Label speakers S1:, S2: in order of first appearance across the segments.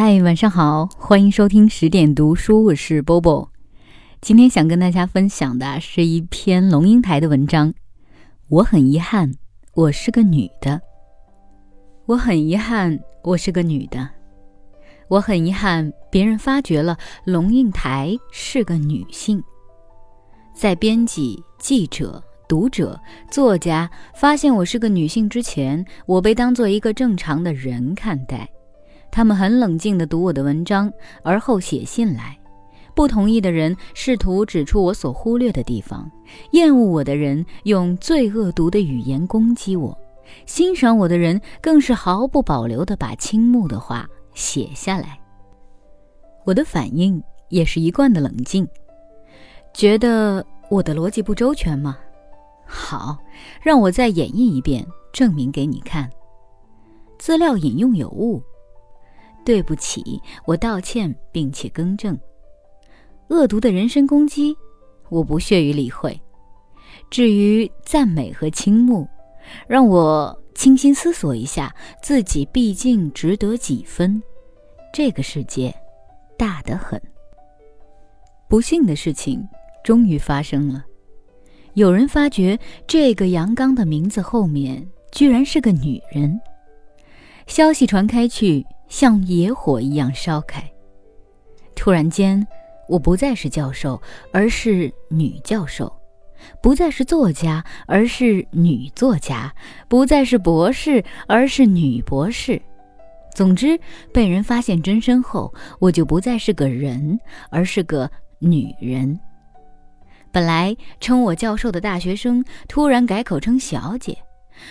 S1: 嗨，晚上好，欢迎收听十点读书，我是波波。今天想跟大家分享的是一篇龙应台的文章。我很遗憾，我是个女的。我很遗憾，我是个女的。我很遗憾，别人发觉了龙应台是个女性。在编辑、记者、读者、作家发现我是个女性之前，我被当做一个正常的人看待。他们很冷静地读我的文章，而后写信来。不同意的人试图指出我所忽略的地方，厌恶我的人用最恶毒的语言攻击我，欣赏我的人更是毫不保留地把倾慕的话写下来。我的反应也是一贯的冷静。觉得我的逻辑不周全吗？好，让我再演绎一遍，证明给你看。资料引用有误。对不起，我道歉并且更正。恶毒的人身攻击，我不屑于理会。至于赞美和倾慕，让我清心思索一下，自己毕竟值得几分。这个世界大得很。不幸的事情终于发生了，有人发觉这个阳刚的名字后面居然是个女人。消息传开去。像野火一样烧开。突然间，我不再是教授，而是女教授；不再是作家，而是女作家；不再是博士，而是女博士。总之，被人发现真身后，我就不再是个人，而是个女人。本来称我教授的大学生，突然改口称小姐。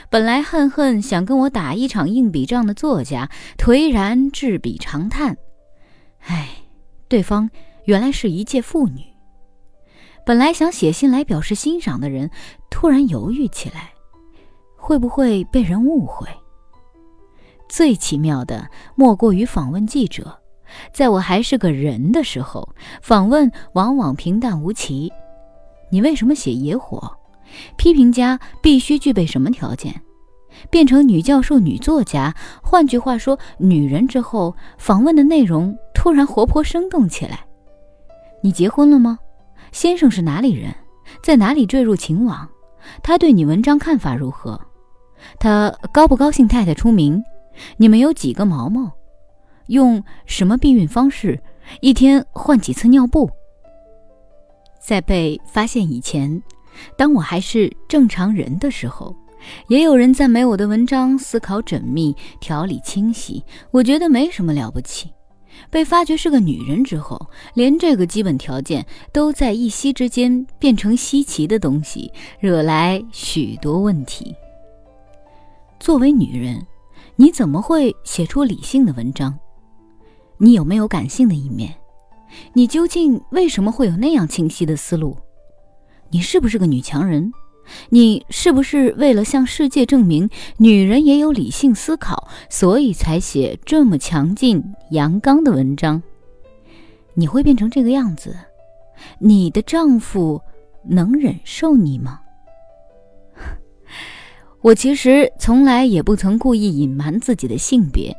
S1: 本来恨恨想跟我打一场硬笔仗的作家，颓然置笔长叹：“唉，对方原来是一介妇女。”本来想写信来表示欣赏的人，突然犹豫起来：会不会被人误会？最奇妙的莫过于访问记者，在我还是个人的时候，访问往往平淡无奇：“你为什么写野火？”批评家必须具备什么条件？变成女教授、女作家，换句话说，女人之后，访问的内容突然活泼生动起来。你结婚了吗？先生是哪里人？在哪里坠入情网？他对你文章看法如何？他高不高兴太太出名？你们有几个毛毛？用什么避孕方式？一天换几次尿布？在被发现以前。当我还是正常人的时候，也有人赞美我的文章思考缜密、条理清晰。我觉得没什么了不起。被发觉是个女人之后，连这个基本条件都在一夕之间变成稀奇的东西，惹来许多问题。作为女人，你怎么会写出理性的文章？你有没有感性的一面？你究竟为什么会有那样清晰的思路？你是不是个女强人？你是不是为了向世界证明女人也有理性思考，所以才写这么强劲阳刚的文章？你会变成这个样子，你的丈夫能忍受你吗？我其实从来也不曾故意隐瞒自己的性别，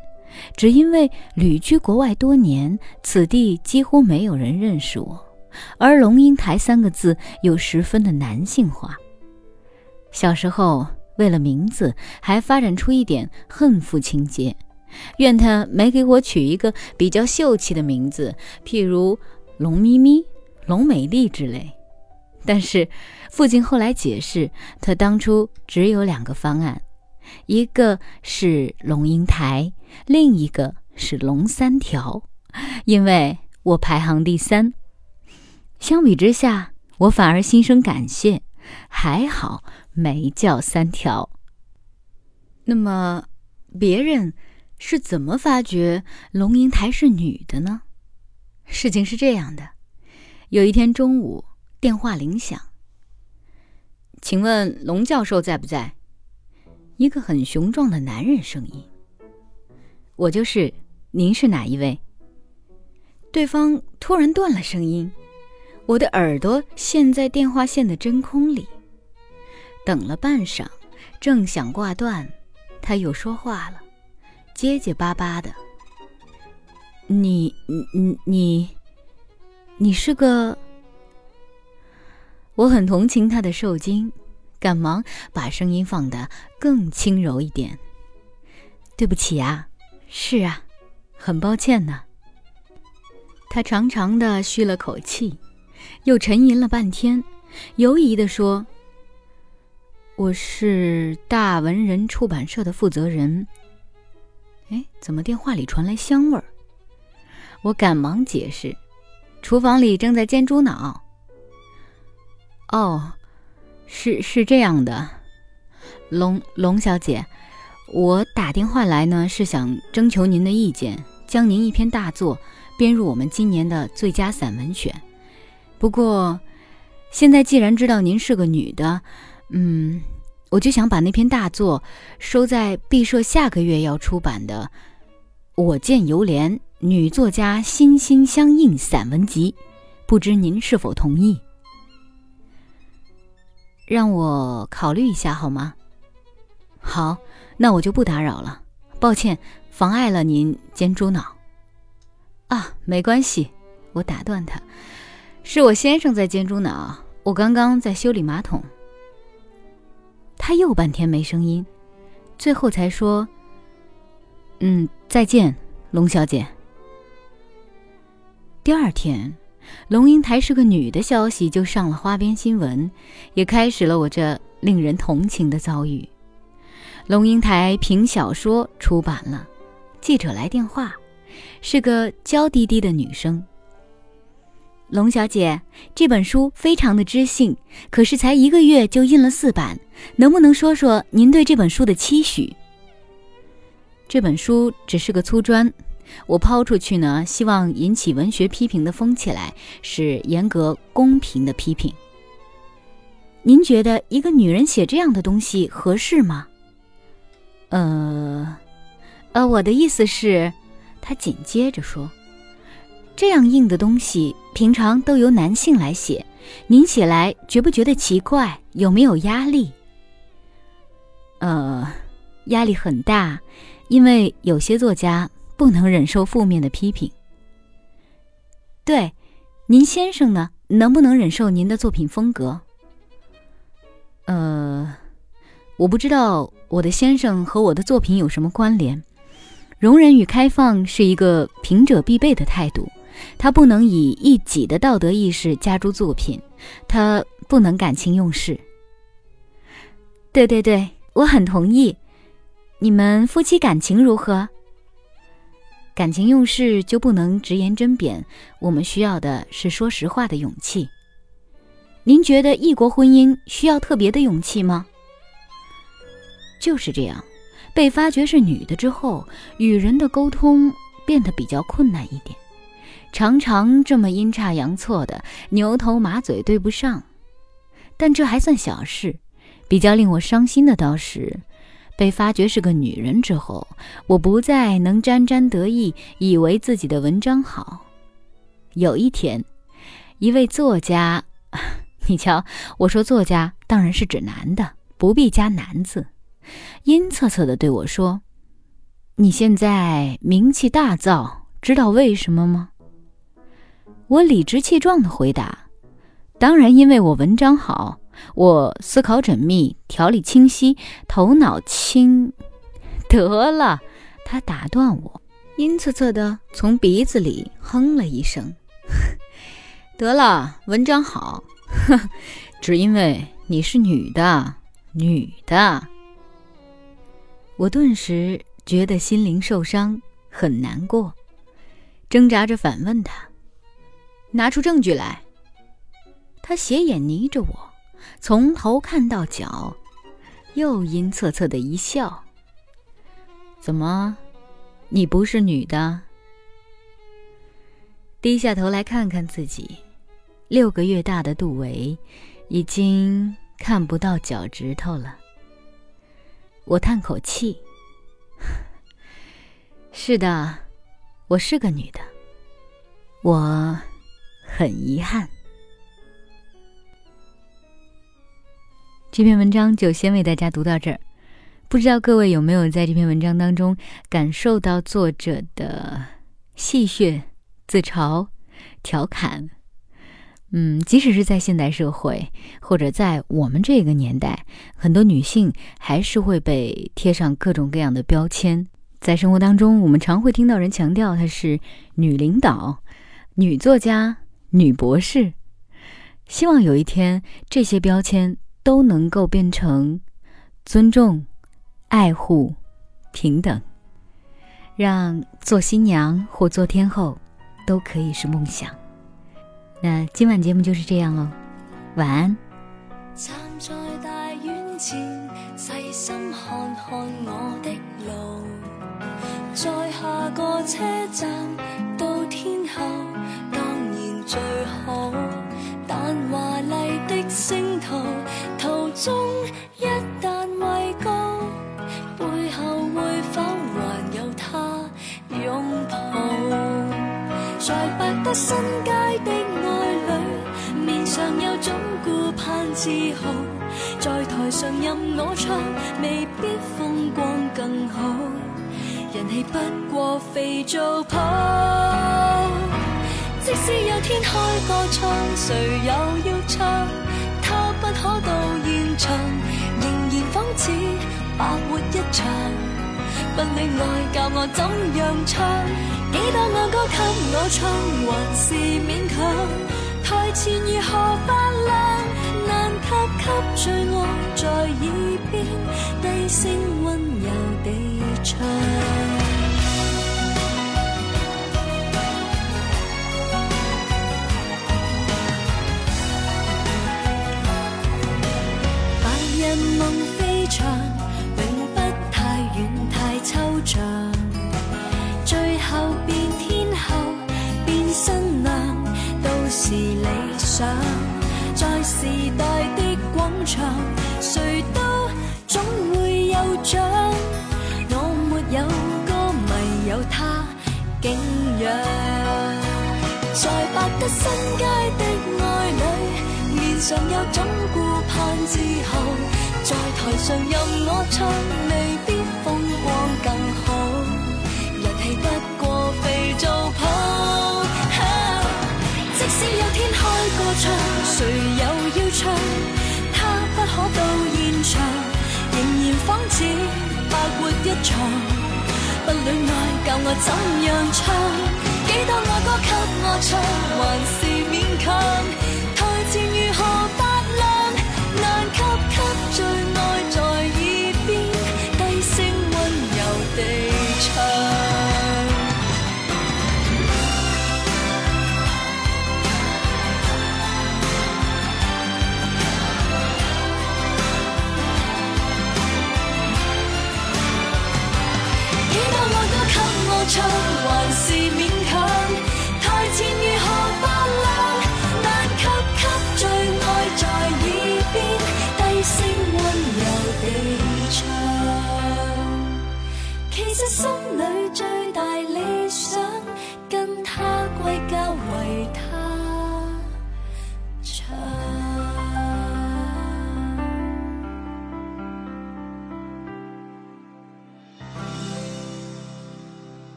S1: 只因为旅居国外多年，此地几乎没有人认识我。而“龙应台”三个字又十分的男性化。小时候为了名字，还发展出一点恨父情节，怨他没给我取一个比较秀气的名字，譬如“龙咪咪”“龙美丽”之类。但是父亲后来解释，他当初只有两个方案，一个是“龙应台”，另一个是“龙三条”，因为我排行第三。相比之下，我反而心生感谢，还好没叫三条。那么，别人是怎么发觉龙应台是女的呢？事情是这样的：有一天中午，电话铃响，请问龙教授在不在？一个很雄壮的男人声音：“我就是。您是哪一位？”对方突然断了声音。我的耳朵陷在电话线的真空里，等了半晌，正想挂断，他又说话了，结结巴巴的：“你你你你是个……我很同情他的受惊，赶忙把声音放得更轻柔一点。对不起啊，是啊，很抱歉呢。他长长的吁了口气，又沉吟了半天，犹疑地说：“我是大文人出版社的负责人。”哎，怎么电话里传来香味儿？我赶忙解释：“厨房里正在煎猪脑。”哦，是是这样的，龙龙小姐。我打电话来呢，是想征求您的意见，将您一篇大作编入我们今年的最佳散文选。不过，现在既然知道您是个女的，嗯，我就想把那篇大作收在毕设下个月要出版的《我见犹怜》女作家心心相印散文集，不知您是否同意？让我考虑一下好吗？好。那我就不打扰了，抱歉妨碍了您煎猪脑。啊，没关系，我打断他，是我先生在煎猪脑，我刚刚在修理马桶。他又半天没声音，最后才说：“嗯，再见，龙小姐。”第二天，龙应台是个女的消息就上了花边新闻，也开始了我这令人同情的遭遇。龙应台凭小说出版了，记者来电话，是个娇滴滴的女生。龙小姐，这本书非常的知性，可是才一个月就印了四版，能不能说说您对这本书的期许？这本书只是个粗砖，我抛出去呢，希望引起文学批评的风起来，是严格公平的批评。您觉得一个女人写这样的东西合适吗？呃，呃，我的意思是，他紧接着说：“这样硬的东西，平常都由男性来写，您写来觉不觉得奇怪？有没有压力？”呃，压力很大，因为有些作家不能忍受负面的批评。对，您先生呢，能不能忍受您的作品风格？呃。我不知道我的先生和我的作品有什么关联。容忍与开放是一个评者必备的态度，他不能以一己的道德意识加诸作品，他不能感情用事。对对对，我很同意。你们夫妻感情如何？感情用事就不能直言针砭，我们需要的是说实话的勇气。您觉得异国婚姻需要特别的勇气吗？就是这样，被发觉是女的之后，与人的沟通变得比较困难一点，常常这么阴差阳错的牛头马嘴对不上。但这还算小事，比较令我伤心的倒是，被发觉是个女人之后，我不再能沾沾得意，以为自己的文章好。有一天，一位作家，你瞧，我说作家当然是指男的，不必加男字。阴恻恻地对我说：“你现在名气大噪，知道为什么吗？”我理直气壮地回答：“当然，因为我文章好，我思考缜密，条理清晰，头脑清。”得了，他打断我，阴恻恻地从鼻子里哼了一声：“ 得了，文章好，只因为你是女的，女的。”我顿时觉得心灵受伤，很难过，挣扎着反问他：“拿出证据来。”他斜眼睨着我，从头看到脚，又阴恻恻的一笑：“怎么，你不是女的？”低下头来看看自己，六个月大的肚围，已经看不到脚趾头了。我叹口气，是的，我是个女的，我很遗憾。这篇文章就先为大家读到这儿，不知道各位有没有在这篇文章当中感受到作者的戏谑、自嘲、调侃。嗯，即使是在现代社会，或者在我们这个年代，很多女性还是会被贴上各种各样的标签。在生活当中，我们常会听到人强调她是女领导、女作家、女博士。希望有一天，这些标签都能够变成尊重、爱护、平等，让做新娘或做天后都可以是梦想。那今晚节目就是这样喽，晚安。
S2: 站在大院前，细心看看我的路，在下个车站到天后，最好。但华丽的星途途中一旦畏高，背后会否还有他拥抱？在百德新街的爱侣，面上有种顾盼自豪，在台上任我唱，未必风光更好，人气不过肥皂泡。即使有天开个唱，谁又要唱？他不可到现场，仍然仿似白活一场。不恋爱教我怎样唱？几多爱歌给我唱，还是勉强。台前如何发亮，难及给最爱在耳边低声温柔地唱。在百德新街的爱侣，面上有种顾盼自豪。在台上任我唱，未必风光更好。人气不过肥皂泡，即使有天开个唱，谁又要唱？他不可到现场，仍然仿似白活一场。不恋爱教我怎样唱？几多爱歌给我唱，还是勉强。台前如何